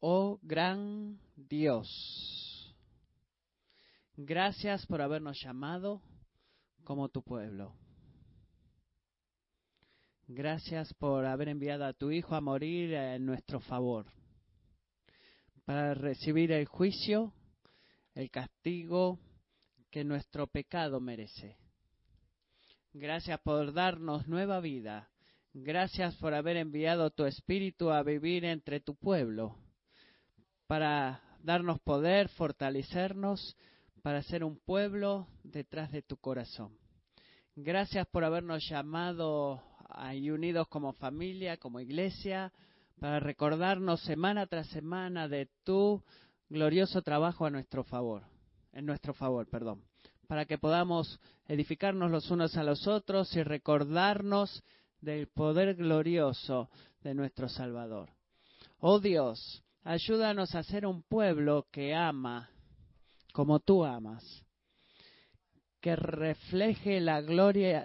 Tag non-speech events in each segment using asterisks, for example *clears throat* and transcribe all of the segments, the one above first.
Oh gran Dios, gracias por habernos llamado como tu pueblo. Gracias por haber enviado a tu Hijo a morir en nuestro favor, para recibir el juicio, el castigo que nuestro pecado merece. Gracias por darnos nueva vida. Gracias por haber enviado tu Espíritu a vivir entre tu pueblo, para darnos poder, fortalecernos, para ser un pueblo detrás de tu corazón. Gracias por habernos llamado y unidos como familia, como iglesia, para recordarnos semana tras semana de tu glorioso trabajo a nuestro favor, en nuestro favor, perdón, para que podamos edificarnos los unos a los otros y recordarnos del poder glorioso de nuestro Salvador. Oh Dios, ayúdanos a ser un pueblo que ama como tú amas que refleje la gloria,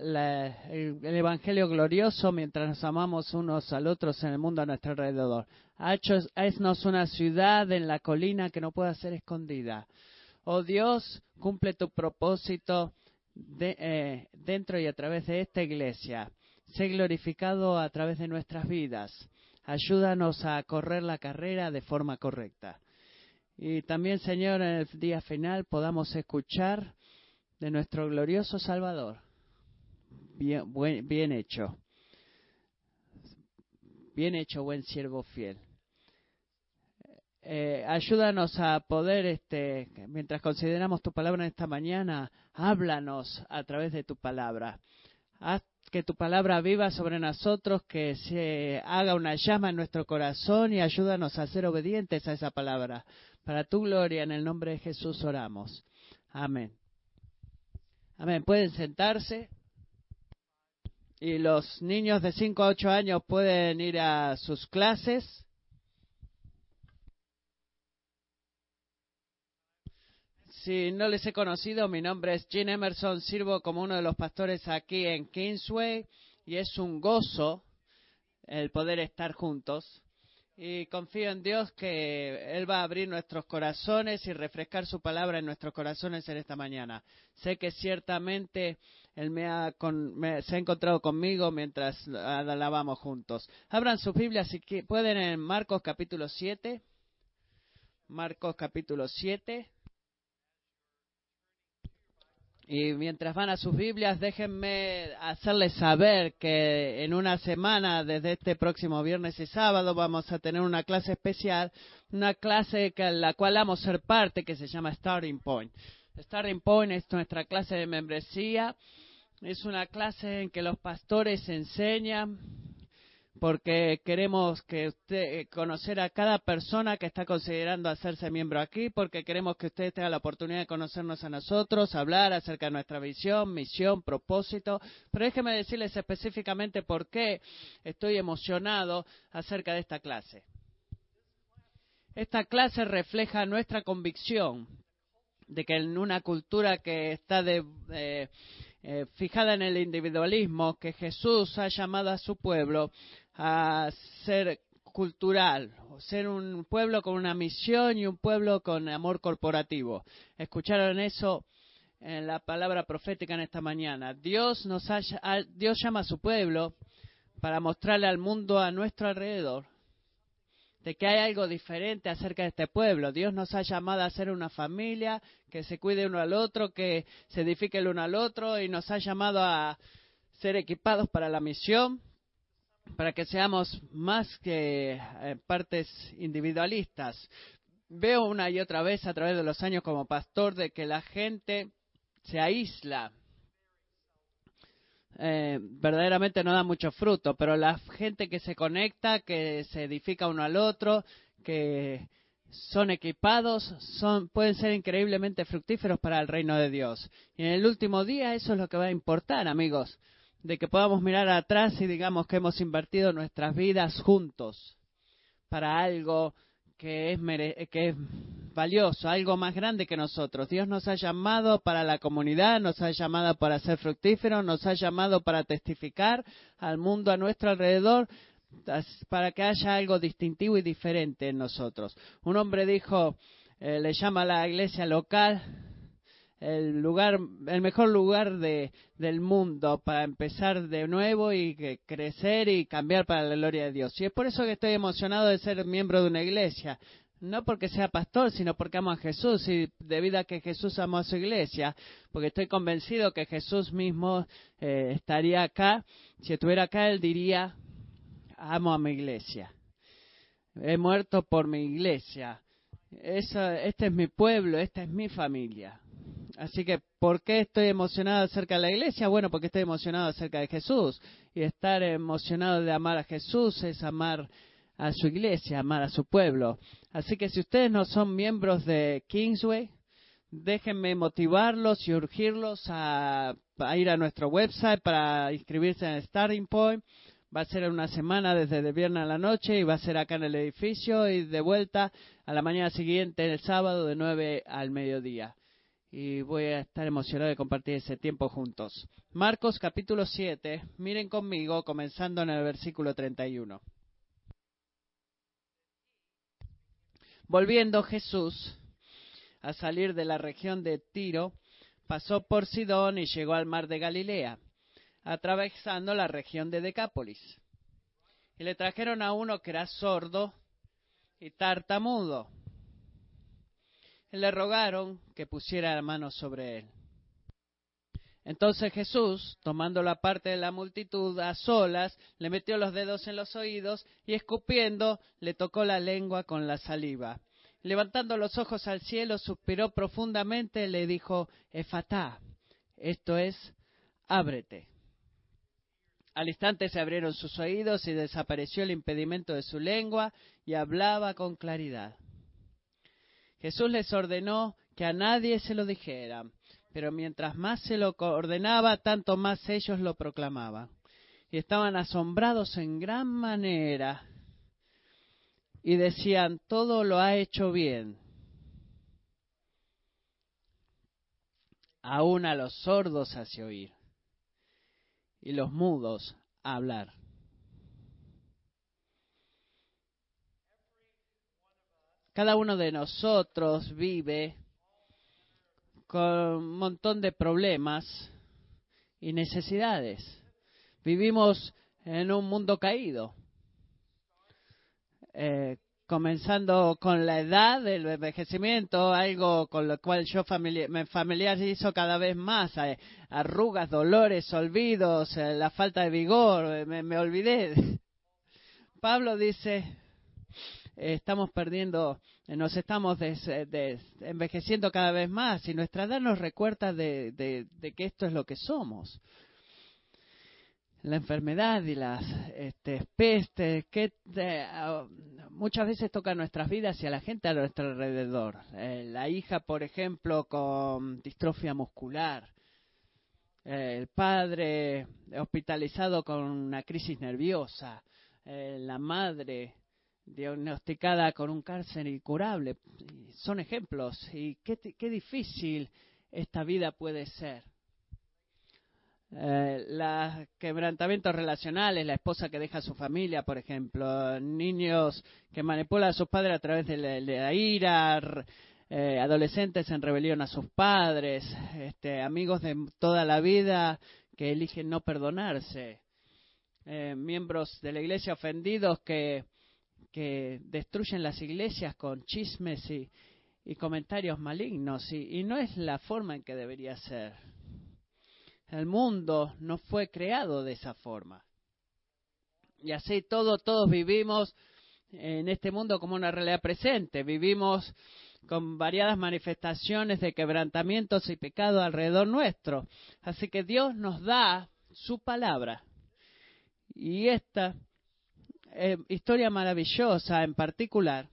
el, evangelio glorioso mientras nos amamos unos al otros en el mundo a nuestro alrededor. Haznos una ciudad en la colina que no pueda ser escondida. Oh Dios, cumple tu propósito eh, dentro y a través de esta iglesia. Sé glorificado a través de nuestras vidas. Ayúdanos a correr la carrera de forma correcta. Y también, Señor, en el día final podamos escuchar de nuestro glorioso Salvador. Bien, hecho. Bien hecho, buen siervo fiel. Eh, ayúdanos a poder, este, mientras consideramos tu palabra en esta mañana, háblanos a través de tu palabra. Haz que tu palabra viva sobre nosotros, que se haga una llama en nuestro corazón y ayúdanos a ser obedientes a esa palabra. Para tu gloria, en el nombre de Jesús oramos. Amén. Amén. Pueden sentarse. Y los niños de 5 a 8 años pueden ir a sus clases. Si no les he conocido, mi nombre es Jean Emerson, sirvo como uno de los pastores aquí en Kingsway y es un gozo el poder estar juntos y confío en Dios que Él va a abrir nuestros corazones y refrescar su palabra en nuestros corazones en esta mañana. Sé que ciertamente Él me ha se ha encontrado conmigo mientras alabamos juntos. Abran sus Biblias si pueden en Marcos capítulo 7. Marcos capítulo 7. Y mientras van a sus Biblias, déjenme hacerles saber que en una semana, desde este próximo viernes y sábado, vamos a tener una clase especial, una clase que, la cual vamos a ser parte, que se llama Starting Point. Starting Point es nuestra clase de membresía. Es una clase en que los pastores enseñan porque queremos que usted eh, conocer a cada persona que está considerando hacerse miembro aquí, porque queremos que usted tenga la oportunidad de conocernos a nosotros, hablar acerca de nuestra visión, misión, propósito. Pero déjeme decirles específicamente por qué estoy emocionado acerca de esta clase. Esta clase refleja nuestra convicción de que en una cultura que está de, eh, eh, fijada en el individualismo, que Jesús ha llamado a su pueblo a ser cultural, ser un pueblo con una misión y un pueblo con amor corporativo. ¿Escucharon eso en la palabra profética en esta mañana? Dios, nos Dios llama a su pueblo para mostrarle al mundo a nuestro alrededor de que hay algo diferente acerca de este pueblo. Dios nos ha llamado a ser una familia que se cuide uno al otro, que se edifique el uno al otro y nos ha llamado a ser equipados para la misión para que seamos más que eh, partes individualistas. Veo una y otra vez a través de los años como pastor de que la gente se aísla. Eh, verdaderamente no da mucho fruto, pero la gente que se conecta, que se edifica uno al otro, que son equipados, son, pueden ser increíblemente fructíferos para el reino de Dios. Y en el último día eso es lo que va a importar, amigos de que podamos mirar atrás y digamos que hemos invertido nuestras vidas juntos para algo que es, que es valioso, algo más grande que nosotros. Dios nos ha llamado para la comunidad, nos ha llamado para ser fructíferos, nos ha llamado para testificar al mundo a nuestro alrededor, para que haya algo distintivo y diferente en nosotros. Un hombre dijo, eh, le llama a la iglesia local el lugar, el mejor lugar de, del mundo para empezar de nuevo y crecer y cambiar para la gloria de Dios. Y es por eso que estoy emocionado de ser miembro de una iglesia. No porque sea pastor, sino porque amo a Jesús y debido a que Jesús amó a su iglesia, porque estoy convencido que Jesús mismo eh, estaría acá. Si estuviera acá, él diría, amo a mi iglesia. He muerto por mi iglesia. este es mi pueblo, esta es mi familia. Así que, ¿por qué estoy emocionado acerca de la iglesia? Bueno, porque estoy emocionado acerca de Jesús. Y estar emocionado de amar a Jesús es amar a su iglesia, amar a su pueblo. Así que si ustedes no son miembros de Kingsway, déjenme motivarlos y urgirlos a, ir a nuestro website para inscribirse en Starting Point. Va a ser una semana desde el viernes a la noche y va a ser acá en el edificio y de vuelta a la mañana siguiente, el sábado, de 9 al mediodía y voy a estar emocionado de compartir ese tiempo juntos. Marcos capítulo 7, miren conmigo, comenzando en el versículo 31. Volviendo Jesús a salir de la región de Tiro, pasó por Sidón y llegó al mar de Galilea, atravesando la región de Decápolis. Y le trajeron a uno que era sordo y tartamudo le rogaron que pusiera la mano sobre él. Entonces Jesús, tomando la parte de la multitud a solas, le metió los dedos en los oídos y escupiendo le tocó la lengua con la saliva. Levantando los ojos al cielo, suspiró profundamente y le dijo, Efatá, esto es, ábrete. Al instante se abrieron sus oídos y desapareció el impedimento de su lengua y hablaba con claridad. Jesús les ordenó que a nadie se lo dijera, pero mientras más se lo ordenaba, tanto más ellos lo proclamaban. Y estaban asombrados en gran manera y decían, todo lo ha hecho bien. Aún a los sordos hace oír y los mudos hablar. Cada uno de nosotros vive con un montón de problemas y necesidades. Vivimos en un mundo caído. Eh, comenzando con la edad del envejecimiento, algo con lo cual yo me familiarizo cada vez más, eh, arrugas, dolores, olvidos, eh, la falta de vigor, me olvidé. *laughs* Pablo dice, estamos perdiendo, eh, nos estamos eh, envejeciendo cada vez más y nuestra edad nos recuerda de, que esto es lo que somos. La enfermedad y las este, pestes que muchas veces tocan nuestras vidas y a la gente a nuestro alrededor. Eh, la hija, por ejemplo, con distrofia muscular. el padre hospitalizado con una crisis nerviosa. la madre diagnosticada con un cáncer incurable. Son ejemplos. Y qué, difícil esta vida puede ser. Eh, los quebrantamientos relacionales, la esposa que deja a su familia, por ejemplo, niños que manipulan a sus padres a través de la, ira, eh, adolescentes en rebelión a sus padres, este, amigos de toda la vida que eligen no perdonarse, eh, miembros de la iglesia ofendidos que que destruyen las iglesias con chismes y, comentarios malignos y, no es la forma en que debería ser. El mundo no fue creado de esa forma. Y así todo, todos vivimos en este mundo como una realidad presente. Vivimos con variadas manifestaciones de quebrantamientos y pecado alrededor nuestro. Así que Dios nos da su palabra. Y esta eh, historia maravillosa en particular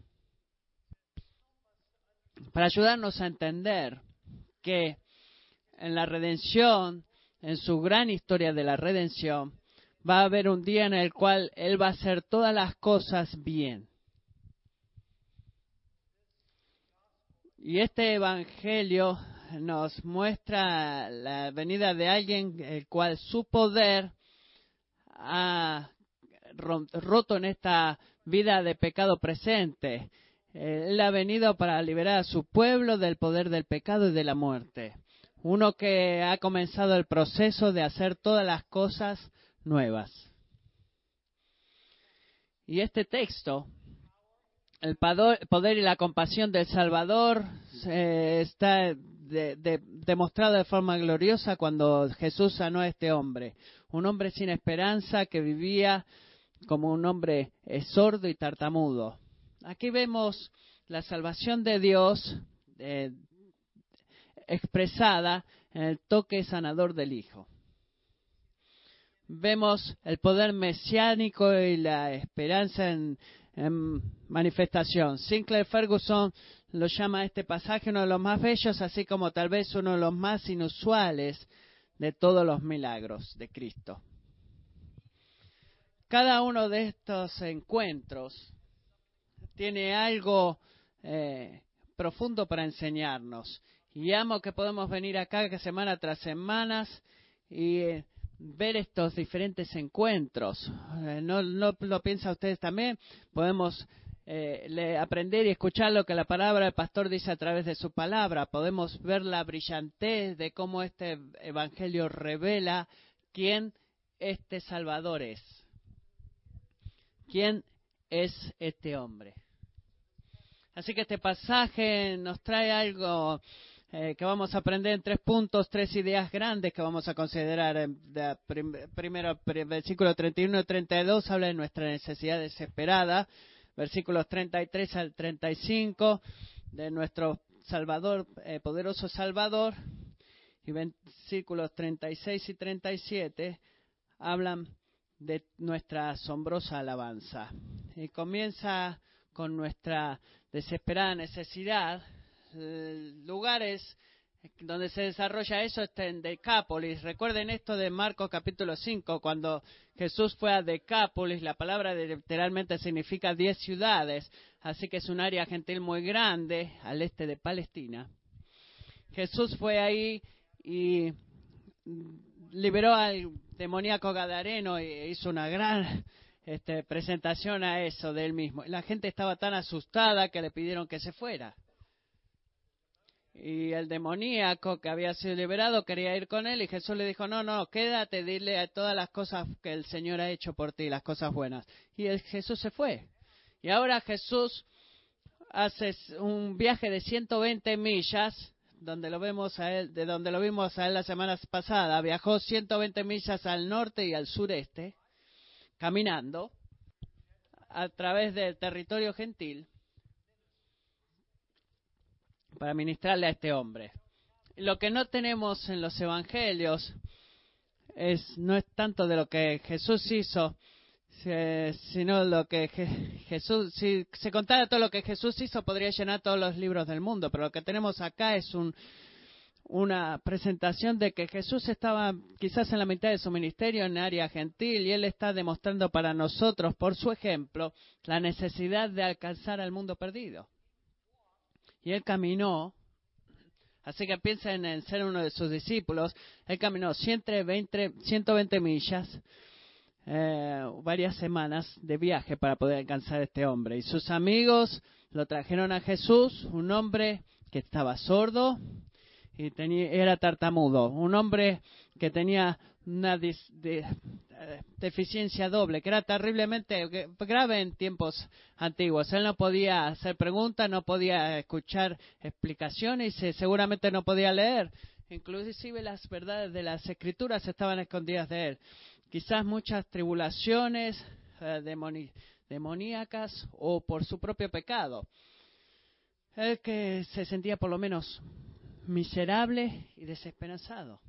para ayudarnos a entender que en la redención, en su gran historia de la redención, va a haber un día en el cual Él va a hacer todas las cosas bien. Y este Evangelio nos muestra la venida de alguien el cual su poder ha roto en esta vida de pecado presente. Él ha venido para liberar a su pueblo del poder del pecado y de la muerte. Uno que ha comenzado el proceso de hacer todas las cosas nuevas. Y este texto, el poder y la compasión del Salvador, está demostrado de forma gloriosa cuando Jesús sanó a este hombre. Un hombre sin esperanza que vivía como un hombre sordo y tartamudo. Aquí vemos la salvación de Dios eh, expresada en el toque sanador del Hijo. Vemos el poder mesiánico y la esperanza en, manifestación. Sinclair Ferguson lo llama este pasaje uno de los más bellos, así como tal vez uno de los más inusuales de todos los milagros de Cristo. Cada uno de estos encuentros tiene algo eh, profundo para enseñarnos. Y amo que podemos venir acá semana tras semana y eh, ver estos diferentes encuentros. Eh, ¿No, lo piensa ustedes también? Podemos aprender y escuchar lo que la palabra del pastor dice a través de su palabra. Podemos ver la brillantez de cómo este evangelio revela quién este Salvador es. ¿Quién es este hombre? Así que este pasaje nos trae algo eh, que vamos a aprender en tres puntos, tres ideas grandes que vamos a considerar. primero, versículo 31 y 32 habla de nuestra necesidad desesperada. Versículos 33 al 35 de nuestro Salvador, eh, poderoso Salvador. Y versículos 36 y 37 hablan de nuestra asombrosa alabanza. Y comienza con nuestra desesperada necesidad, lugares donde se desarrolla eso está en Decápolis. Recuerden esto de Marcos capítulo 5, cuando Jesús fue a Decápolis, la palabra literalmente significa diez ciudades, así que es un área gentil muy grande al este de Palestina. Jesús fue ahí y liberó al demoníaco Gadareno e hizo una gran este, presentación a eso de él mismo. La gente estaba tan asustada que le pidieron que se fuera. Y el demoníaco que había sido liberado quería ir con él y Jesús le dijo, no, no, quédate, dile a todas las cosas que el Señor ha hecho por ti, las cosas buenas. Y el, Jesús se fue. Y ahora Jesús hace un viaje de 120 millas, donde lo vemos a él, de donde lo vimos a él la semana pasada, viajó 120 millas al norte y al sureste caminando a través del territorio gentil para ministrarle a este hombre. Lo que no tenemos en los evangelios es no es tanto de lo que Jesús hizo, sino lo que Jesús, si se contara todo lo que Jesús hizo, podría llenar todos los libros del mundo, pero lo que tenemos acá es un, una presentación de que Jesús estaba quizás en la mitad de su ministerio en área gentil y él está demostrando para nosotros, por su ejemplo, la necesidad de alcanzar al mundo perdido. Y él caminó, así que piensen en ser uno de sus discípulos, él caminó 120, 120 millas, eh, varias semanas de viaje para poder alcanzar a este hombre. Y sus amigos lo trajeron a Jesús, un hombre que estaba sordo, y tenía, era tartamudo, un hombre que tenía una deficiencia doble, que era terriblemente grave en tiempos antiguos. Él no podía hacer preguntas, no podía escuchar explicaciones y seguramente no podía leer. Inclusive las verdades de las escrituras estaban escondidas de él. Quizás muchas tribulaciones eh, demoníacas o por su propio pecado. Él que se sentía por lo menos miserable y desesperanzado.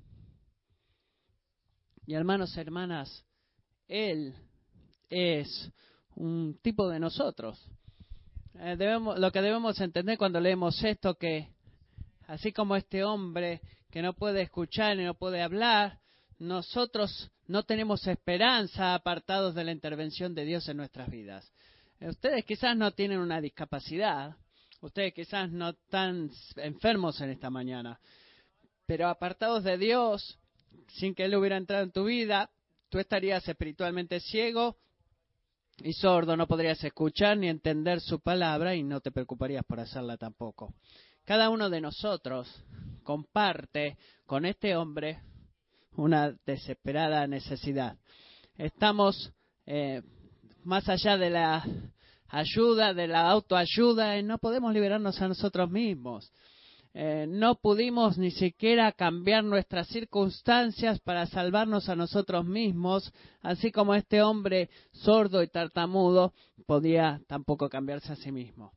Y hermanos, hermanas, Él es un tipo de nosotros. Eh, debemos, lo que debemos entender cuando leemos esto, que así como este hombre que no puede escuchar y no puede hablar, nosotros no tenemos esperanza apartados de la intervención de Dios en nuestras vidas. Eh, ustedes quizás no tienen una discapacidad, Ustedes quizás no están enfermos en esta mañana, pero apartados de Dios, sin que Él hubiera entrado en tu vida, tú estarías espiritualmente ciego y sordo, no podrías escuchar ni entender su palabra y no te preocuparías por hacerla tampoco. Cada uno de nosotros comparte con este hombre una desesperada necesidad. Estamos eh, más allá de la ayuda, de la autoayuda, y no podemos liberarnos a nosotros mismos. Eh, no pudimos ni siquiera cambiar nuestras circunstancias para salvarnos a nosotros mismos, así como este hombre sordo y tartamudo podía tampoco cambiarse a sí mismo.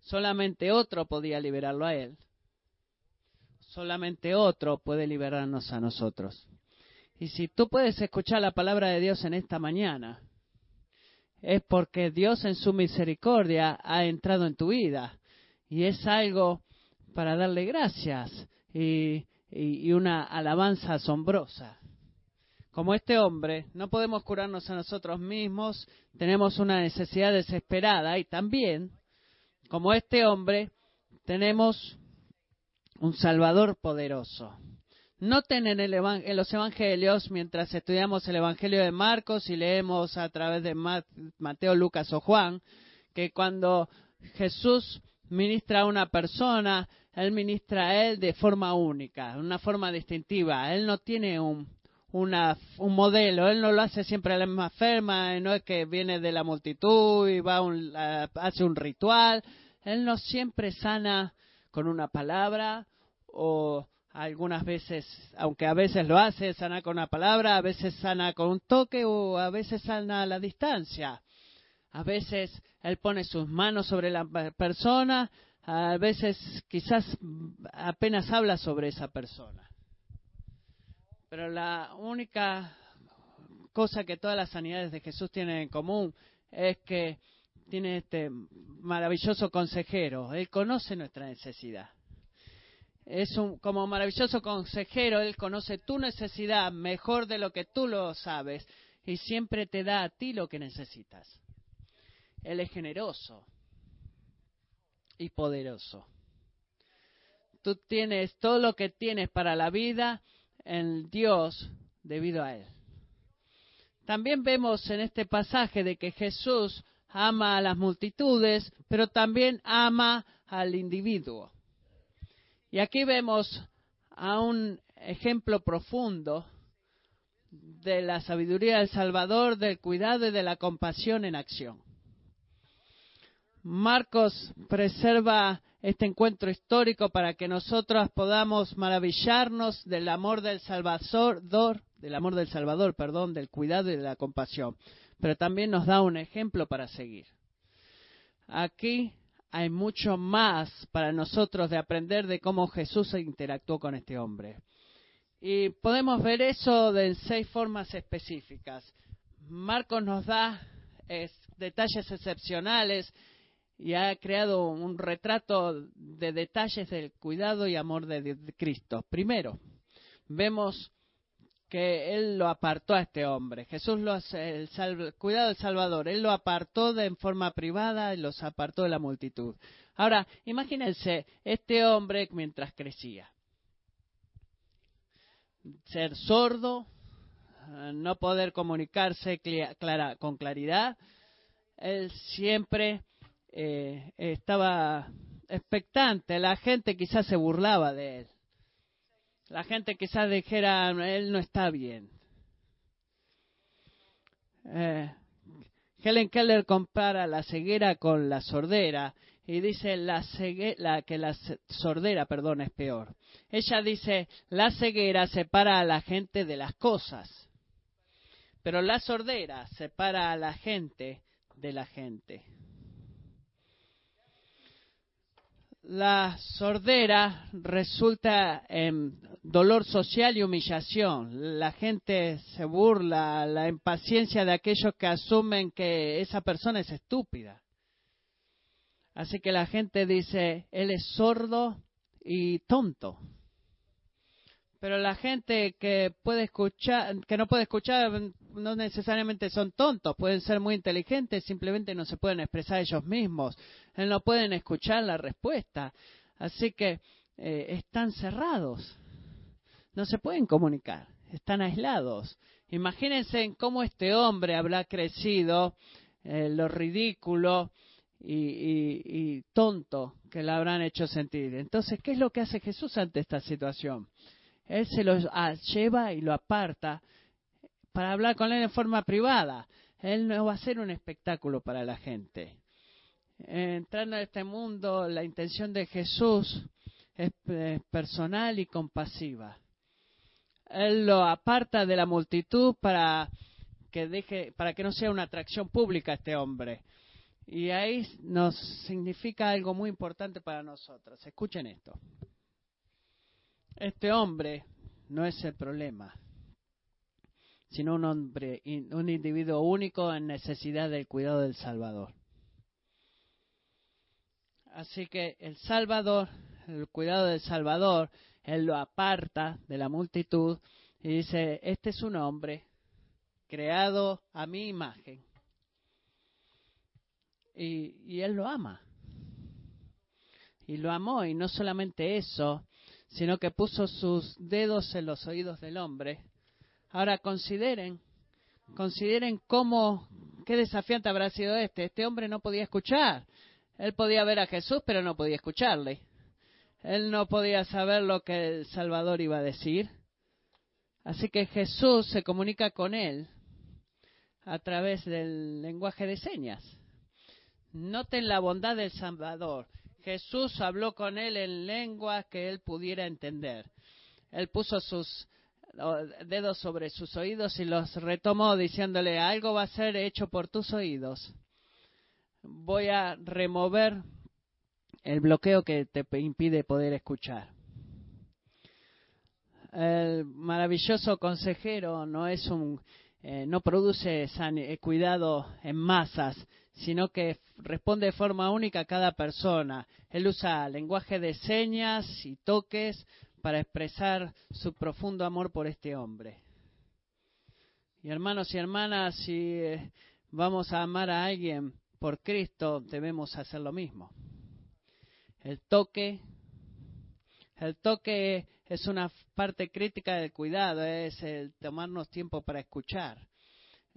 Solamente otro podía liberarlo a él. Solamente otro puede liberarnos a nosotros. Y si tú puedes escuchar la palabra de Dios en esta mañana, es porque Dios en su misericordia ha entrado en tu vida. Y es algo para darle gracias y, una alabanza asombrosa. Como este hombre, no podemos curarnos a nosotros mismos, tenemos una necesidad desesperada y también, como este hombre, tenemos un Salvador poderoso. Noten en, en, los evangelios, mientras estudiamos el evangelio de Marcos y leemos a través de Mateo, Lucas o Juan, que cuando Jesús ministra a una persona, él ministra a él de forma única, una forma distintiva. Él no tiene un, modelo, él no lo hace siempre a la misma forma, no es que viene de la multitud y va un, hace un ritual. Él no siempre sana con una palabra o algunas veces, aunque a veces lo hace, sana con una palabra, a veces sana con un toque o a veces sana a la distancia. A veces él pone sus manos sobre la persona, a veces quizás apenas habla sobre esa persona. Pero la única cosa que todas las sanidades de Jesús tienen en común es que tiene este maravilloso consejero. Él conoce nuestra necesidad. Es un, como maravilloso consejero, Él conoce tu necesidad mejor de lo que tú lo sabes y siempre te da a ti lo que necesitas. Él es generoso y poderoso. Tú tienes todo lo que tienes para la vida en Dios debido a Él. También vemos en este pasaje de que Jesús ama a las multitudes, pero también ama al individuo. Y aquí vemos a un ejemplo profundo de la sabiduría del Salvador, del cuidado y de la compasión en acción. Marcos preserva este encuentro histórico para que nosotros podamos maravillarnos del amor del Salvador, del amor del Salvador, perdón, del cuidado y de la compasión. Pero también nos da un ejemplo para seguir. Aquí hay mucho más para nosotros de aprender de cómo Jesús interactuó con este hombre. Y podemos ver eso de en seis formas específicas. Marcos nos da detalles excepcionales y ha creado un retrato de detalles del cuidado y amor de, Cristo. Primero, vemos que Él lo apartó a este hombre. Jesús lo el, cuidado del Salvador, Él lo apartó de, en forma privada y los apartó de la multitud. Ahora, imagínense este hombre mientras crecía. Ser sordo, no poder comunicarse con claridad, él siempre eh, estaba expectante, la gente quizás se burlaba de él. La gente quizás dijera, él no está bien. Eh, Helen Keller compara la ceguera con la sordera y dice la, la que la sordera, perdón, es peor. Ella dice, la ceguera separa a la gente de las cosas, pero la sordera separa a la gente de la gente. La sordera resulta en dolor social y humillación. La gente se burla, la impaciencia de aquellos que asumen que esa persona es estúpida. Así que la gente dice, él es sordo y tonto. Pero la gente que puede escuchar, que no puede escuchar, no necesariamente son tontos, pueden ser muy inteligentes, simplemente no se pueden expresar ellos mismos, no pueden escuchar la respuesta. Así que eh, están cerrados, no se pueden comunicar, están aislados. Imagínense en cómo este hombre habrá crecido eh, lo ridículo y, tonto que le habrán hecho sentir. Entonces, ¿qué es lo que hace Jesús ante esta situación? Él se lo lleva y lo aparta para hablar con él en forma privada. Él no va a ser un espectáculo para la gente. Entrando en este mundo, la intención de Jesús es personal y compasiva. Él lo aparta de la multitud para que deje, para que no sea una atracción pública este hombre. Y ahí nos significa algo muy importante para nosotros. Escuchen esto. Este hombre no es el problema, sino un hombre, un individuo único en necesidad del cuidado del Salvador. Así que el Salvador, el cuidado del Salvador, él lo aparta de la multitud y dice, este es un hombre creado a mi imagen y, él lo ama. Y lo amó, y no solamente eso, sino que puso sus dedos en los oídos del hombre. Ahora consideren, consideren cómo, qué desafiante habrá sido este. Este hombre no podía escuchar. Él podía ver a Jesús, pero no podía escucharle. Él no podía saber lo que el Salvador iba a decir. Así que Jesús se comunica con él a través del lenguaje de señas. Noten la bondad del Salvador. Jesús habló con él en lengua que él pudiera entender. Él puso sus dedos sobre sus oídos y los retomó diciéndole, algo va a ser hecho por tus oídos. Voy a remover el bloqueo que te impide poder escuchar. El maravilloso consejero no es un eh, no produce eh, cuidado en masas, sino que responde de forma única a cada persona. Él usa lenguaje de señas y toques para expresar su profundo amor por este hombre. Y hermanos y hermanas, si eh, vamos a amar a alguien por Cristo, debemos hacer lo mismo. El toque, el toque es una parte crítica del cuidado, es el tomarnos tiempo para escuchar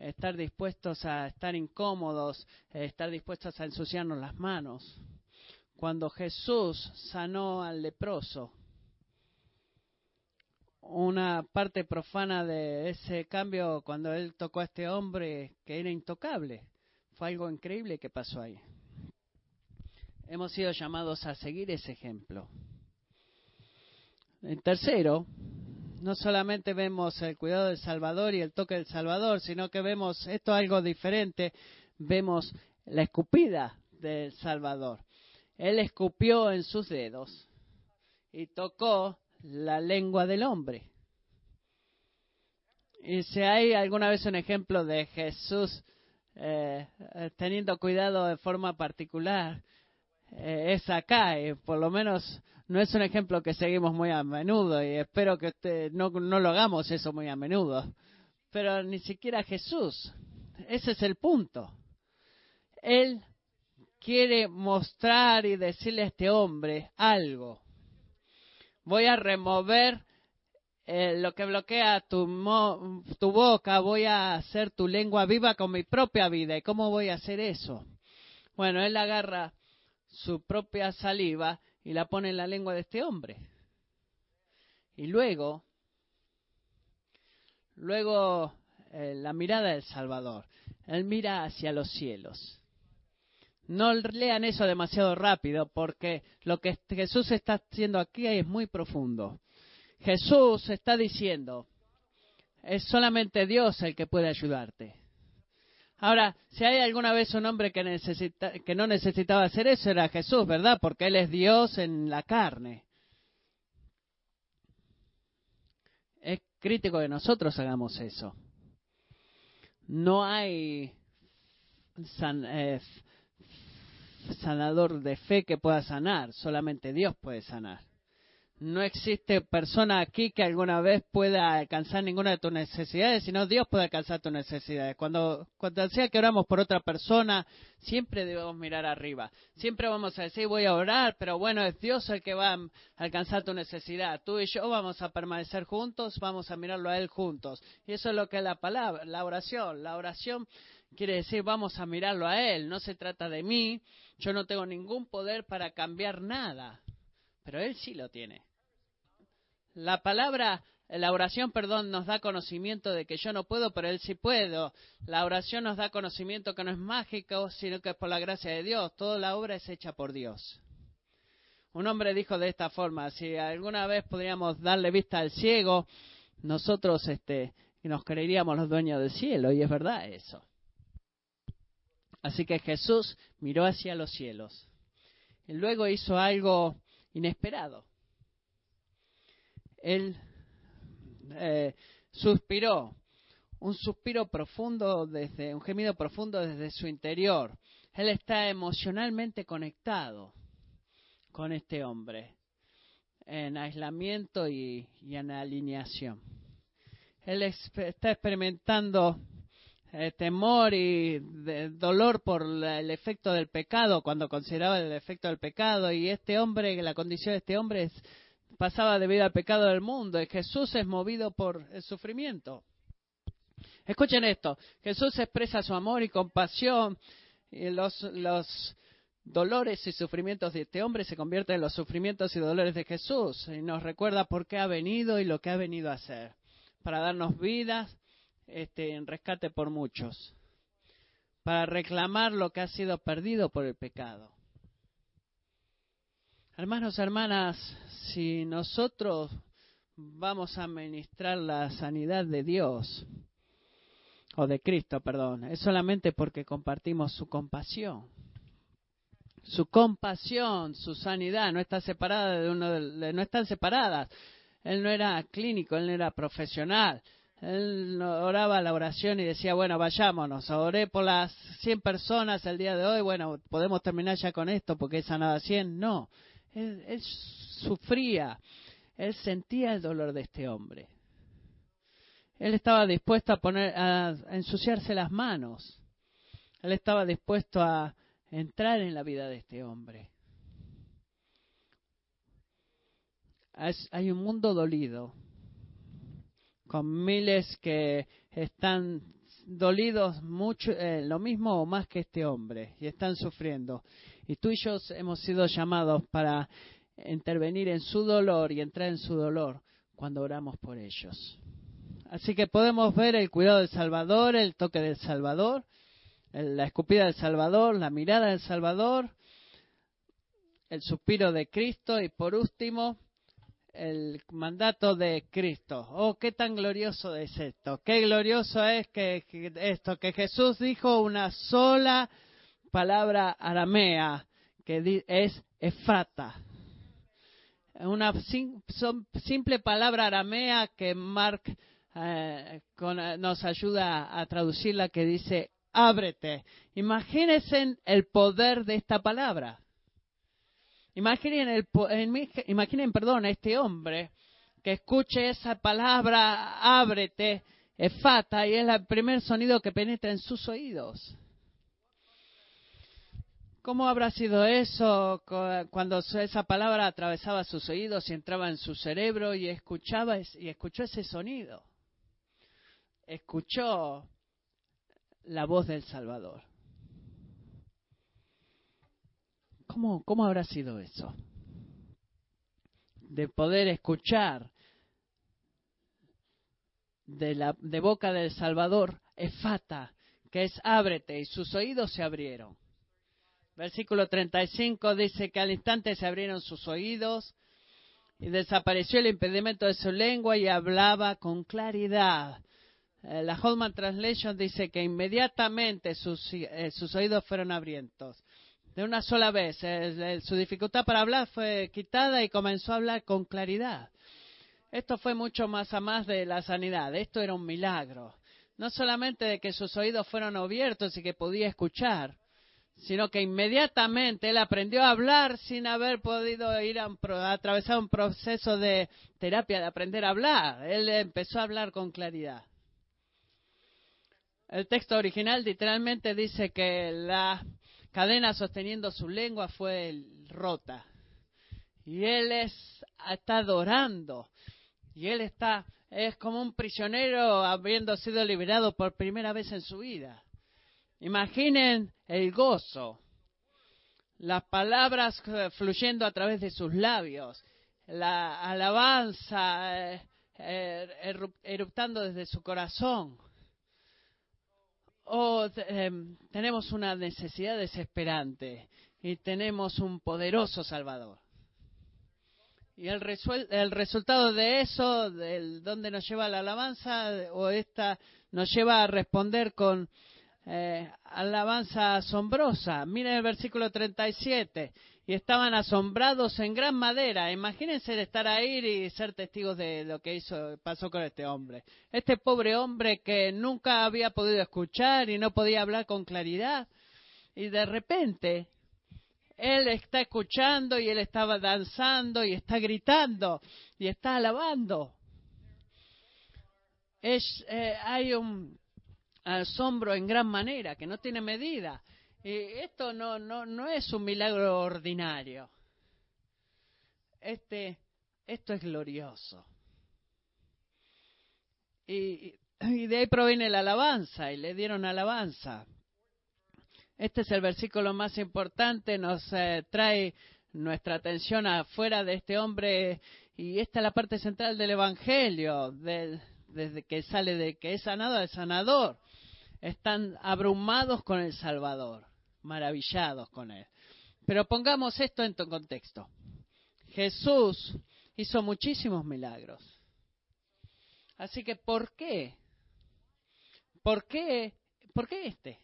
estar dispuestos a estar incómodos, estar dispuestos a ensuciarnos las manos. Cuando Jesús sanó al leproso, una parte profana de ese cambio cuando él tocó a este hombre que era intocable, fue algo increíble que pasó ahí. Hemos sido llamados a seguir ese ejemplo. El tercero, no solamente vemos el cuidado del Salvador y el toque del Salvador, sino que vemos esto algo diferente, vemos la escupida del Salvador. Él escupió en sus dedos y tocó la lengua del hombre. Y si hay alguna vez un ejemplo de Jesús eh, teniendo cuidado de forma particular, eh, es acá, y por lo menos no es un ejemplo que seguimos muy a menudo y espero que no, no lo hagamos eso muy a menudo. Pero ni siquiera Jesús. Ese es el punto. Él quiere mostrar y decirle a este hombre algo. Voy a remover eh, lo que bloquea tu, tu boca, voy a hacer tu lengua viva con mi propia vida. ¿Y cómo voy a hacer eso? Bueno, él agarra su propia saliva y la pone en la lengua de este hombre. Y luego, luego eh, la mirada del Salvador. Él mira hacia los cielos. No lean eso demasiado rápido porque lo que Jesús está haciendo aquí es muy profundo. Jesús está diciendo, es solamente Dios el que puede ayudarte. Ahora, si hay alguna vez un hombre que, necesita, que no necesitaba hacer eso, era Jesús, ¿verdad? Porque Él es Dios en la carne. Es crítico que nosotros hagamos eso. No hay eh, sanador de fe que pueda sanar, solamente Dios puede sanar. No existe persona aquí que alguna vez pueda alcanzar ninguna de tus necesidades, sino Dios puede alcanzar tus necesidades. Cuando, cuando sea que oramos por otra persona, siempre debemos mirar arriba. Siempre vamos a decir, voy a orar, pero bueno, es Dios el que va a alcanzar tu necesidad. Tú y yo vamos a permanecer juntos, vamos a mirarlo a Él juntos. Y eso es lo que es la palabra, la oración. La oración quiere decir vamos a mirarlo a Él, no se trata de mí, yo no tengo ningún poder para cambiar nada, pero Él sí lo tiene. La palabra, la oración, perdón, nos da conocimiento de que yo no puedo, pero Él sí puedo. La oración nos da conocimiento que no es mágico, sino que es por la gracia de Dios. Toda la obra es hecha por Dios. Un hombre dijo de esta forma, si alguna vez podríamos darle vista al ciego, nosotros este, nos creeríamos los dueños del cielo, y es verdad eso. Así que Jesús miró hacia los cielos y luego hizo algo inesperado. Él eh, suspiró, un suspiro profundo desde, un gemido profundo desde su interior. Él está emocionalmente conectado con este hombre, en aislamiento y, en alineación. Él está experimentando eh, temor y dolor por el efecto del pecado, cuando consideraba el efecto del pecado, y este hombre, la condición de este hombre pasaba debido al pecado del mundo, y Jesús es movido por el sufrimiento. Escuchen esto, Jesús expresa su amor y compasión, y los, dolores y sufrimientos de este hombre se convierten en los sufrimientos y dolores de Jesús y nos recuerda por qué ha venido y lo que ha venido a hacer, para darnos vidas este, en rescate por muchos, para reclamar lo que ha sido perdido por el pecado. Hermanos, hermanas, si nosotros vamos a ministrar la sanidad de Dios, o de Cristo, perdón, es solamente porque compartimos su compasión su compasión, su sanidad, no está separada de uno de, no están separadas. Él no era clínico, él no era profesional. Él oraba la oración y decía, bueno, vayámonos, oré por las 100 personas el día de hoy, bueno, podemos terminar ya con esto porque es sanada 100. No, él, sufría, él sentía el dolor de este hombre. Él estaba dispuesto a poner, a ensuciarse las manos. Él estaba dispuesto a, entrar en la vida de este hombre. hay un mundo dolido, con miles que están dolidos mucho, eh, lo mismo o más que este hombre, y están sufriendo. Y tú y yo hemos sido llamados para intervenir en su dolor y entrar en su dolor cuando oramos por ellos. Así que podemos ver el cuidado del Salvador, el toque del Salvador, la escupida del Salvador, la mirada del Salvador, el suspiro de Cristo y por último el mandato de Cristo. Oh, qué tan glorioso es esto. Qué glorioso es que, esto, que Jesús dijo una sola palabra aramea, que es efrata. Una simple palabra aramea que Mark eh, nos ayuda a traducirla, que dice ábrete. Imagínense el poder de esta palabra. Imaginen, el, imaginen, perdón, a este hombre que escuche esa palabra, ábrete, efata, y es el primer sonido que penetra en sus oídos. ¿Cómo habrá sido eso cuando esa palabra atravesaba sus oídos y entraba en su cerebro y escuchaba y escuchó ese sonido? Escuchó la voz del Salvador. ¿Cómo, cómo habrá sido eso? De poder escuchar de, la, de boca del Salvador, efata, que es ábrete, y sus oídos se abrieron. Versículo 35 dice que al instante se abrieron sus oídos y desapareció el impedimento de su lengua y hablaba con claridad. Eh, la Holman Translation dice que inmediatamente sus, eh, oídos fueron abrientos. De una sola vez, su dificultad para hablar fue quitada y comenzó a hablar con claridad. Esto fue mucho más a más de la sanidad. Esto era un milagro. No solamente de que sus oídos fueron abiertos y que podía escuchar, sino que inmediatamente él aprendió a hablar sin haber podido ir a, a, atravesar un proceso de terapia de aprender a hablar. Él empezó a hablar con claridad. El texto original literalmente dice que la cadena sosteniendo su lengua fue rota. Y él es, está adorando. Y él está, es como un prisionero habiendo sido liberado por primera vez en su vida. Imaginen el gozo, las palabras fluyendo a través de sus labios, la alabanza eh, er, eruptando desde su corazón. Oh, em, tenemos una necesidad desesperante y tenemos un poderoso Salvador. Y el, el resultado de eso, del dónde nos lleva la alabanza, o esta nos lleva a responder con eh, alabanza asombrosa. Miren el versículo 37. Y estaban asombrados en gran madera. Imagínense estar ahí y ser testigos de lo que hizo, pasó con este hombre. Este pobre hombre que nunca había podido escuchar y no podía hablar con claridad. Y de repente él está escuchando y él estaba danzando y está gritando y está alabando. Es, eh, hay un asombro en gran manera que no tiene medida. Y esto no, no, no es un milagro ordinario. Este, esto es glorioso. Y, y de ahí proviene la alabanza, y le dieron alabanza. Este es el versículo más importante, nos eh, trae nuestra atención afuera de este hombre y esta es la parte central del Evangelio, desde que sale de que es sanado al sanador. Están abrumados con el Salvador, maravillados con él. Pero pongamos esto en contexto. Jesús hizo muchísimos milagros. Así que, ¿por qué? ¿Por qué? ¿Por qué este?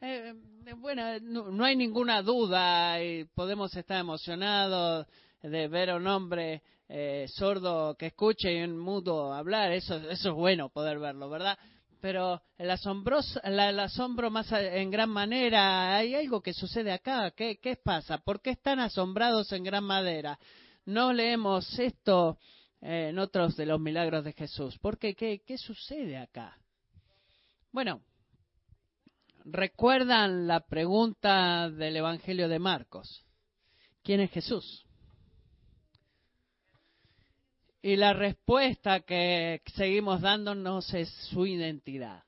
Eh, eh, bueno, no, hay ninguna duda y podemos estar emocionados de ver a un hombre eh, sordo que escuche y un mudo hablar. Eso, eso es bueno poder verlo, ¿verdad? Pero el, asombroso, el, asombro más en gran manera, hay algo que sucede acá. ¿Qué, ¿Qué pasa? ¿Por qué están asombrados en gran manera? No leemos esto en otros de los milagros de Jesús. ¿Por qué? ¿Qué, qué sucede acá? Bueno, ¿Recuerdan la pregunta del Evangelio de Marcos? ¿Quién es Jesús? Y la respuesta que seguimos dándonos es su identidad,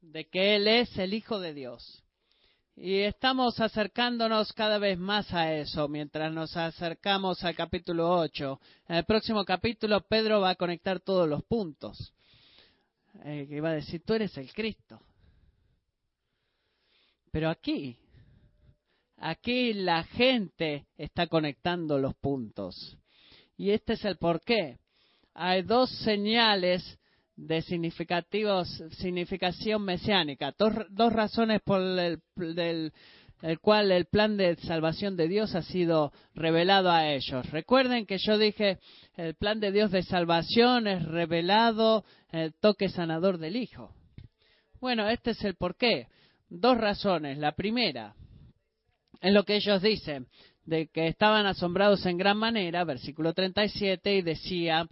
de que Él es el Hijo de Dios. Y estamos acercándonos cada vez más a eso mientras nos acercamos al capítulo 8. En el próximo capítulo Pedro va a conectar todos los puntos. Eh, va a decir, tú eres el Cristo. Pero aquí, aquí la gente está conectando los puntos. Y este es el porqué. Hay dos señales de significativos, significación mesiánica, dos, razones por el, del, el cual el plan de salvación de Dios ha sido revelado a ellos. Recuerden que yo dije, el plan de Dios de salvación es revelado el toque sanador del Hijo. Bueno, este es el porqué dos razones. La primera es lo que ellos dicen, de que estaban asombrados en gran manera, versículo 37, y decía,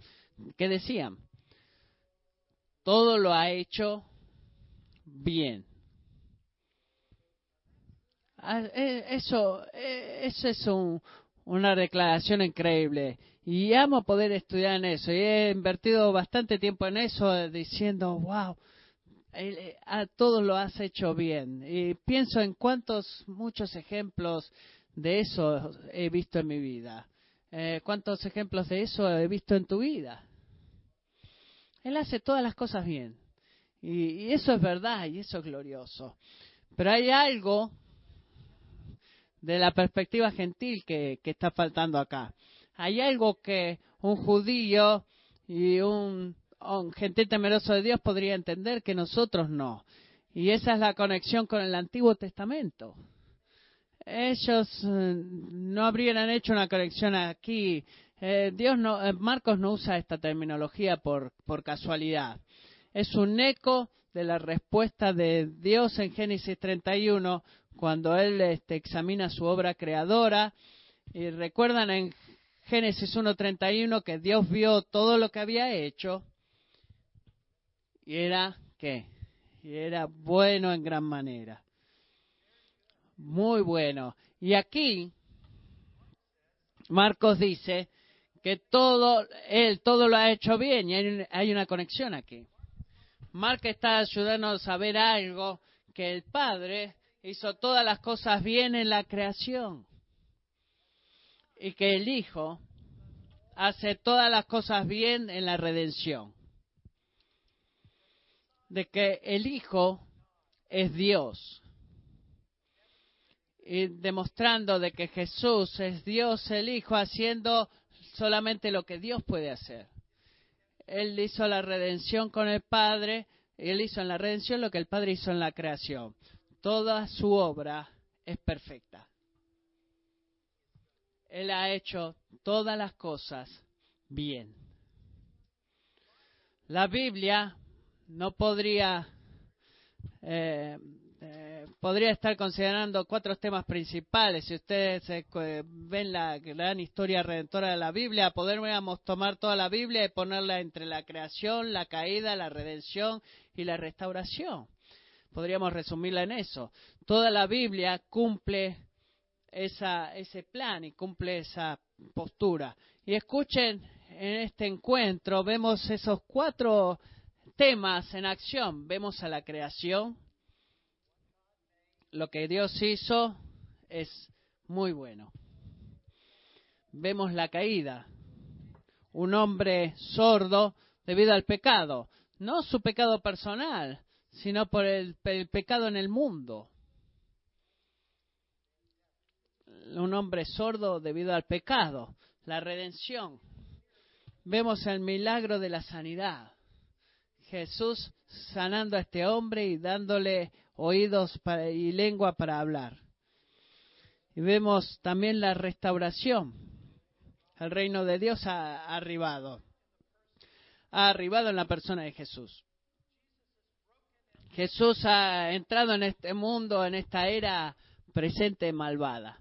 ¿qué decían? Todo lo ha hecho bien. Ah, eh, eso, eh, eso es una declaración increíble. Y amo poder estudiar en eso. Y he invertido bastante tiempo en eso, diciendo, wow, eh, a todos lo has hecho bien. Y pienso en cuántos, muchos ejemplos de eso he visto en mi vida. Eh, ¿Cuántos ejemplos de eso he visto en tu vida? Él hace todas las cosas bien. Y, eso es verdad y eso es glorioso. Pero hay algo de la perspectiva gentil que está faltando acá. Hay algo que un judío y un gente temeroso de Dios podría entender que nosotros no. Y esa es la conexión con el Antiguo Testamento. Ellos eh, no habrían hecho una conexión aquí. Eh, Dios no, eh, Marcos no usa esta terminología por, por casualidad. Es un eco de la respuesta de Dios en Génesis 31 cuando Él este, examina su obra creadora. Y recuerdan en Génesis 1.31 que Dios vio todo lo que había hecho y era, ¿qué? Y era bueno en gran manera. Muy bueno. Y aquí, Marcos dice que todo, él todo lo ha hecho bien y hay, una conexión aquí. Marcos está ayudándonos a ver algo que el Padre hizo todas las cosas bien en la creación y que el Hijo hace todas las cosas bien en la redención. De que el Hijo es Dios. Y demostrando de que Jesús es Dios el Hijo haciendo solamente lo que Dios puede hacer. Él hizo la redención con el Padre, y él hizo en la redención lo que el Padre hizo en la creación. Toda su obra es perfecta. Él ha hecho todas las cosas bien. La Biblia no podría eh, eh, podría estar considerando cuatro temas principales. Si ustedes ven la gran historia redentora de la Biblia, podríamos tomar toda la Biblia y ponerla entre la creación, la caída, la redención y la restauración. Podríamos resumirla en eso. Toda la Biblia cumple esa, ese plan y cumple esa postura. Y escuchen, en este encuentro vemos esos cuatro temas en acción. Vemos a la creación. Lo que Dios hizo es muy bueno. Vemos la caída. Un hombre sordo debido al pecado. No su pecado personal, sino por el, pecado en el mundo. Un hombre sordo debido al pecado. La redención. Vemos el milagro de la sanidad Jesús sanando a este hombre y dándole oídos y lengua para hablar. Y vemos también la restauración. El reino de Dios ha arribado. Ha arribado en la persona de Jesús. Jesús ha entrado en este mundo, en esta era presente malvada.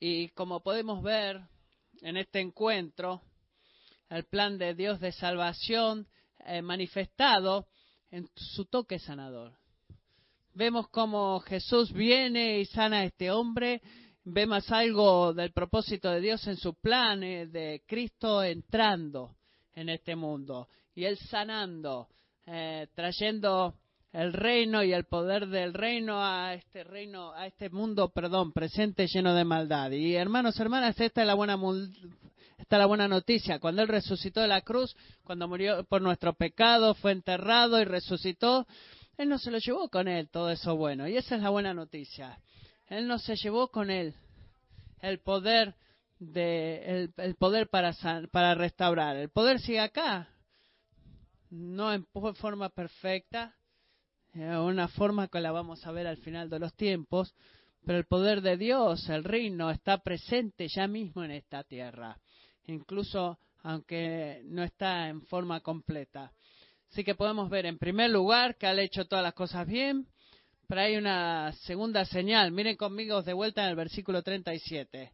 Y como podemos ver en este encuentro, el plan de Dios de salvación eh, manifestado en su toque sanador. Vemos cómo Jesús viene y sana a este hombre. Vemos algo del propósito de Dios en su plan de Cristo entrando en este mundo y él sanando, eh, trayendo el reino y el poder del reino a este reino, a este mundo, perdón, presente lleno de maldad. Y hermanos, hermanas, esta es la buena esta es la buena noticia. Cuando Él resucitó de la cruz, cuando murió por nuestro pecado, fue enterrado y resucitó, Él no se lo llevó con Él todo eso bueno. Y esa es la buena noticia. Él no se llevó con Él el poder de el, poder para para restaurar. El poder sigue acá, no en forma perfecta, una forma que la vamos a ver al final de los tiempos, pero el poder de Dios, el reino, está presente ya mismo en esta tierra incluso aunque no está en forma completa. Así que podemos ver en primer lugar que ha hecho todas las cosas bien, pero hay una segunda señal. Miren conmigo de vuelta en el versículo 37.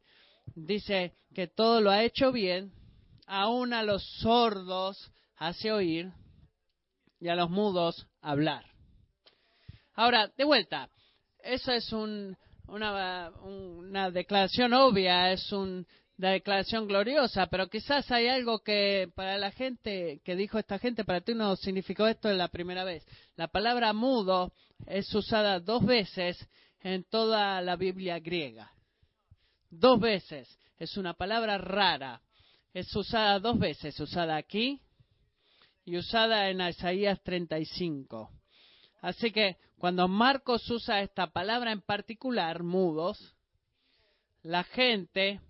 Dice que todo lo ha hecho bien, aún a los sordos hace oír y a los mudos hablar. Ahora, de vuelta, eso es una, una declaración obvia, es un la declaración gloriosa, pero quizás hay algo que para la gente que dijo esta gente, para ti no significó esto en la primera vez. La palabra mudo es usada dos veces en toda la Biblia griega. Dos veces. Es una palabra rara. Es usada dos veces, usada aquí y usada en Isaías 35. Así que cuando Marcos usa esta palabra en particular, mudos, la gente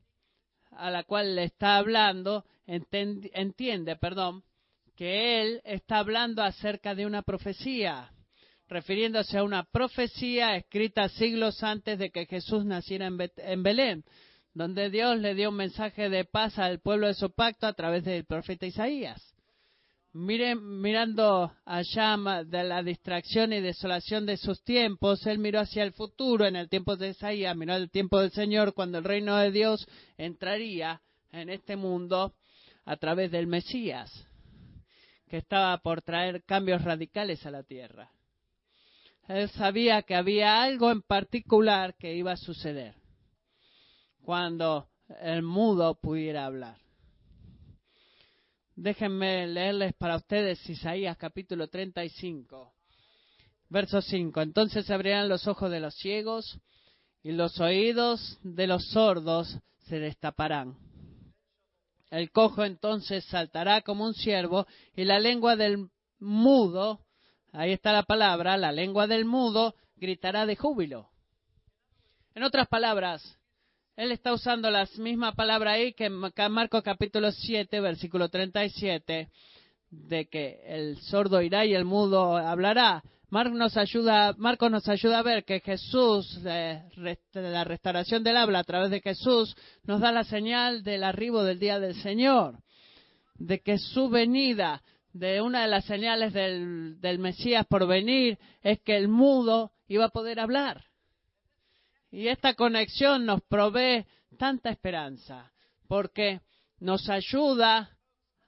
a la cual le está hablando entiende, perdón, que él está hablando acerca de una profecía, refiriéndose a una profecía escrita siglos antes de que Jesús naciera en Belén, donde Dios le dio un mensaje de paz al pueblo de su pacto a través del profeta Isaías. Miren, mirando allá de la distracción y desolación de sus tiempos, él miró hacia el futuro en el tiempo de Isaías, miró el tiempo del Señor cuando el reino de Dios entraría en este mundo a través del Mesías, que estaba por traer cambios radicales a la tierra. Él sabía que había algo en particular que iba a suceder cuando el mudo pudiera hablar. Déjenme leerles para ustedes Isaías capítulo 35. Verso 5. Entonces se abrirán los ojos de los ciegos y los oídos de los sordos se destaparán. El cojo entonces saltará como un ciervo y la lengua del mudo, ahí está la palabra, la lengua del mudo gritará de júbilo. En otras palabras, él está usando la misma palabra ahí que en Marcos capítulo 7, versículo 37, de que el sordo irá y el mudo hablará. Marcos nos ayuda, Marcos nos ayuda a ver que Jesús, eh, la restauración del habla a través de Jesús, nos da la señal del arribo del día del Señor, de que su venida, de una de las señales del, del Mesías por venir, es que el mudo iba a poder hablar. Y esta conexión nos provee tanta esperanza, porque nos ayuda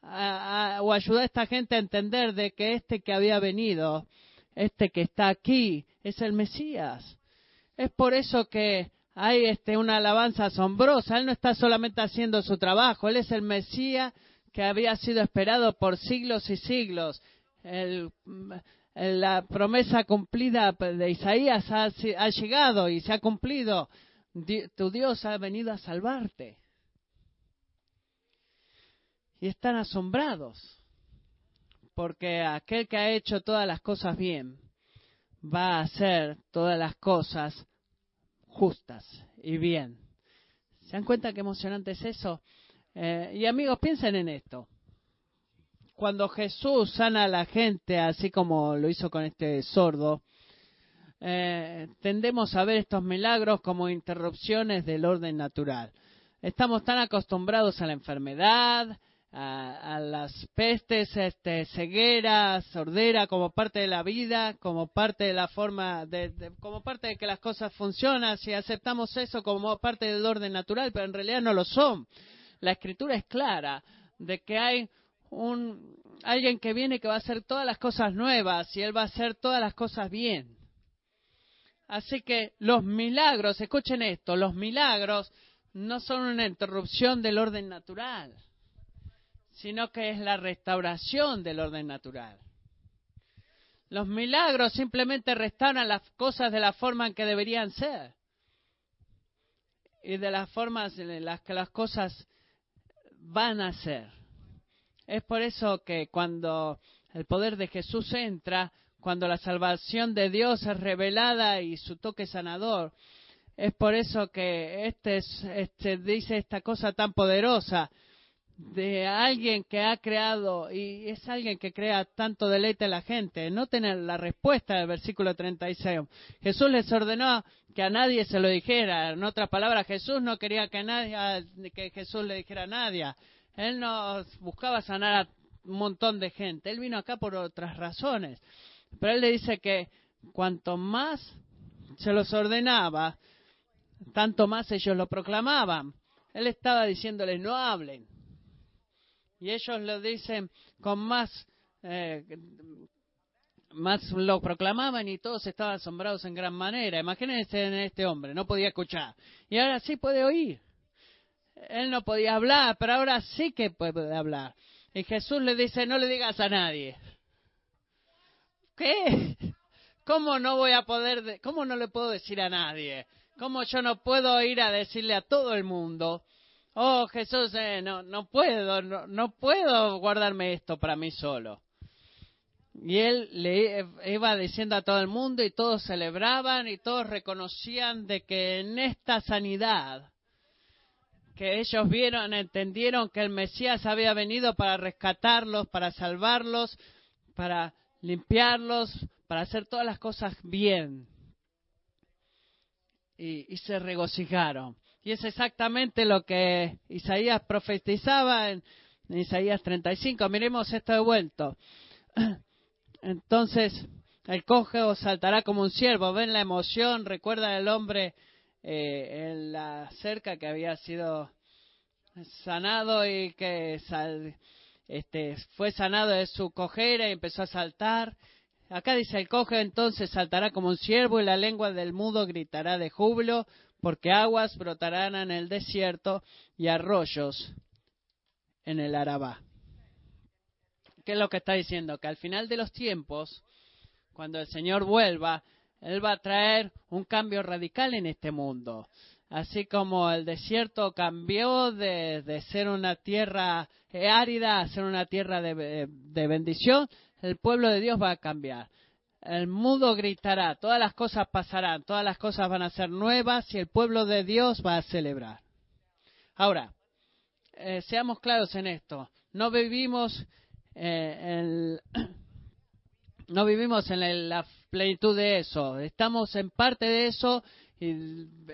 o ayuda a esta gente a entender de que este que había venido, este que está aquí, es el Mesías. Es por eso que hay este, una alabanza asombrosa. Él no está solamente haciendo su trabajo, él es el Mesías que había sido esperado por siglos y siglos. El, la promesa cumplida de Isaías ha, llegado y se ha cumplido. tu Dios ha venido a salvarte. Y están asombrados, porque aquel que ha hecho todas las cosas bien va a hacer todas las cosas justas y bien. ¿Se dan cuenta qué emocionante es eso? Eh, y amigos, piensen en esto cuando Jesús sana a la gente, así como lo hizo con este sordo, eh, tendemos a ver estos milagros como interrupciones del orden natural. Estamos tan acostumbrados a la enfermedad, a, las pestes, este, ceguera, sordera, como parte de la vida, como parte de la forma, de, como parte de que las cosas funcionan, si aceptamos eso como parte del orden natural, pero en realidad no lo son. La escritura es clara de que hay un, alguien que viene que va a hacer todas las cosas nuevas y él va a hacer todas las cosas bien. Así que los milagros, escuchen esto, los milagros no son una interrupción del orden natural, sino que es la restauración del orden natural. Los milagros simplemente restauran las cosas de la forma en que deberían ser y de las formas en las que las cosas van a ser. Es por eso que cuando el poder de Jesús entra, cuando la salvación de Dios es revelada y su toque sanador, es por eso que este, este dice esta cosa tan poderosa de alguien que ha creado y es alguien que crea tanto deleite a la gente. No tener la respuesta del versículo 36. Jesús les ordenó que a nadie se lo dijera. En otras palabras, Jesús no quería que, nadie, que Jesús le dijera a nadie. Él no buscaba sanar a un montón de gente. Él vino acá por otras razones. Pero él le dice que cuanto más se los ordenaba, tanto más ellos lo proclamaban. Él estaba diciéndoles, no hablen. Y ellos lo dicen con más, eh, más lo proclamaban y todos estaban asombrados en gran manera. Imagínense en este hombre, no podía escuchar. Y ahora sí puede oír él no podía hablar, pero ahora sí que puede hablar. Y Jesús le dice, no le digas a nadie. ¿Qué? ¿Cómo no voy a poder, cómo no le puedo decir a nadie? ¿Cómo yo no puedo ir a decirle a todo el mundo? Oh, Jesús, eh, no, no puedo, no, no puedo guardarme esto para mí solo. Y él le iba diciendo a todo el mundo y todos celebraban y todos reconocían de que en esta sanidad que ellos vieron, entendieron que el Mesías había venido para rescatarlos, para salvarlos, para limpiarlos, para hacer todas las cosas bien. Y, se regocijaron. Y es exactamente lo que Isaías profetizaba en, Isaías 35. Miremos esto de vuelto. *clears throat* Entonces, el cojo saltará como un ciervo. Ven la emoción, recuerda el hombre eh, en la cerca que había sido sanado y que este, fue sanado de su cojera y empezó a saltar. Acá dice el coge entonces saltará como un ciervo y la lengua del mudo gritará de júbilo porque aguas brotarán en el desierto y arroyos en el Arabá. ¿Qué es lo que está diciendo? Que al final de los tiempos, cuando el Señor vuelva, Él va a traer un cambio radical en este mundo. Así como el desierto cambió de, ser una tierra árida a ser una tierra de, de bendición, el pueblo de Dios va a cambiar. El mudo gritará, todas las cosas pasarán, todas las cosas van a ser nuevas y el pueblo de Dios va a celebrar. Ahora, eh, seamos claros en esto. No vivimos, eh, *clears throat* no vivimos en la plenitud de eso. Estamos en parte de eso y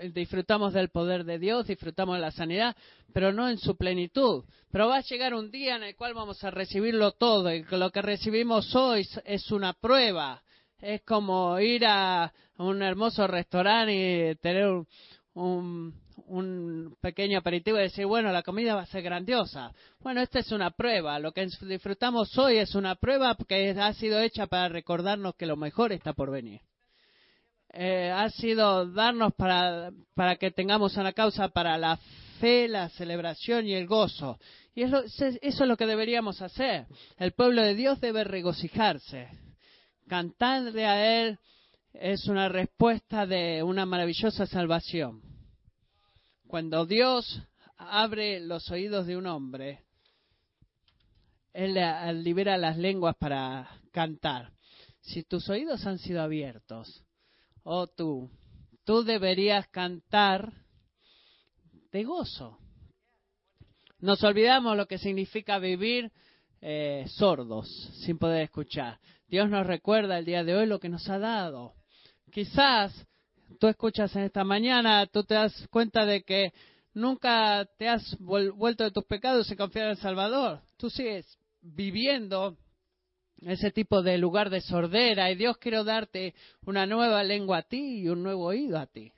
disfrutamos del poder de Dios, disfrutamos de la sanidad, pero no en su plenitud. Pero va a llegar un día en el cual vamos a recibirlo todo y lo que recibimos hoy es una prueba es como ir a un hermoso restaurante y tener un, pequeño aperitivo y decir, bueno, la comida va a ser grandiosa. Bueno, esta es una prueba. Lo que disfrutamos hoy es una prueba que ha sido hecha para recordarnos que lo mejor está por venir. Eh, ha sido darnos para, para que tengamos una causa para la fe, la celebración y el gozo. Y eso es lo que deberíamos hacer. El pueblo de Dios debe regocijarse Cantarle a Él es una respuesta de una maravillosa salvación. Cuando Dios abre los oídos de un hombre, Él libera las lenguas para cantar. Si tus oídos han sido abiertos, oh tú, tú deberías cantar de gozo. Nos olvidamos lo que significa vivir eh, sordos, sin poder escuchar. Dios nos recuerda el día de hoy lo que nos ha dado. Quizás tú escuchas en esta mañana, tú te das cuenta de que nunca te has vuelto de tus pecados y confiar en el Salvador. Tú sigues viviendo ese tipo de lugar de sordera y Dios quiere darte una nueva lengua a ti y un nuevo oído a ti.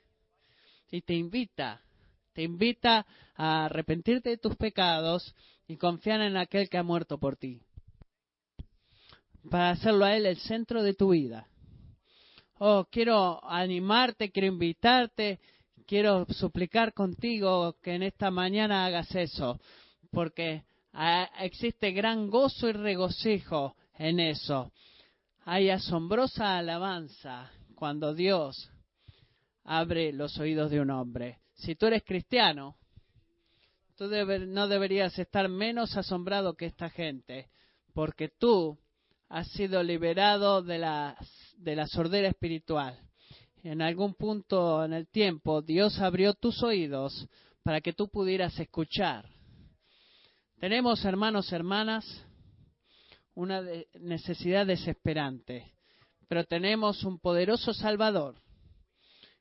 Y te invita, te invita a arrepentirte de tus pecados y confiar en aquel que ha muerto por ti para hacerlo a Él el centro de tu vida. Oh, quiero animarte, quiero invitarte, quiero suplicar contigo que en esta mañana hagas eso, porque ah, existe gran gozo y regocijo en eso. Hay asombrosa alabanza cuando Dios abre los oídos de un hombre. Si tú eres cristiano, tú no deberías estar menos asombrado que esta gente, porque tú has sido liberado de la, de la sordera espiritual. En algún punto en el tiempo Dios abrió tus oídos para que tú pudieras escuchar. Tenemos, hermanos, hermanas, una necesidad desesperante, pero tenemos un poderoso Salvador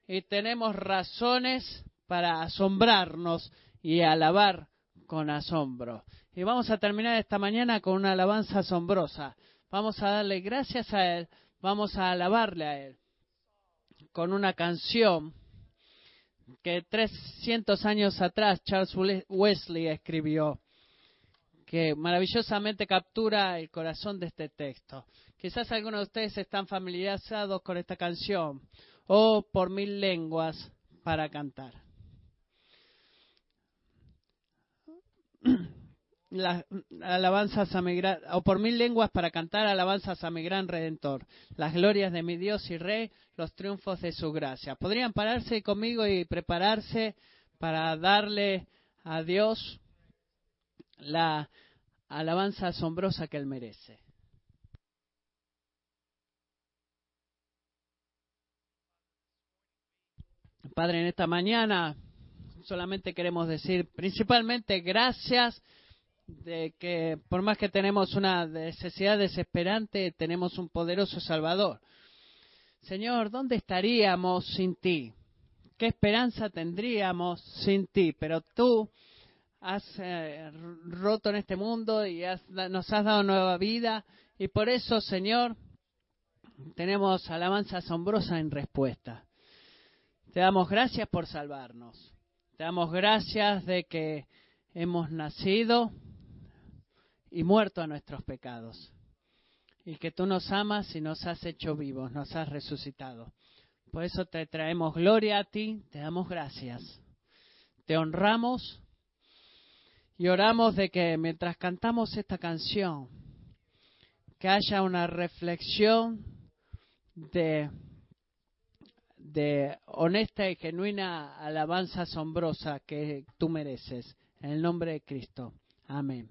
y tenemos razones para asombrarnos y alabar con asombro. Y vamos a terminar esta mañana con una alabanza asombrosa. Vamos a darle gracias a Él, vamos a alabarle a Él con una canción que 300 años atrás Charles Wesley escribió, que maravillosamente captura el corazón de este texto. Quizás algunos de ustedes están familiarizados con esta canción, o por mil lenguas para cantar. Alabanzas a mi gran, o por mil lenguas para cantar alabanzas a mi gran redentor, las glorias de mi Dios y Rey, los triunfos de su gracia. ¿Podrían pararse conmigo y prepararse para darle a Dios la alabanza asombrosa que Él merece? Padre, en esta mañana solamente queremos decir principalmente gracias de que por más que tenemos una necesidad desesperante, tenemos un poderoso Salvador. Señor, ¿dónde estaríamos sin ti? ¿Qué esperanza tendríamos sin ti? Pero tú has eh, roto en este mundo y nos has dado nueva vida y por eso, Señor, tenemos alabanza asombrosa en respuesta. Te damos gracias por salvarnos. Te damos gracias de que hemos nacido y muerto a nuestros pecados. Y que tú nos amas y nos has hecho vivos, nos has resucitado. Por eso te traemos gloria a ti, te damos gracias. Te honramos y oramos de que mientras cantamos esta canción, que haya una reflexión de, de honesta y genuina alabanza asombrosa que tú mereces. En el nombre de Cristo. Amén.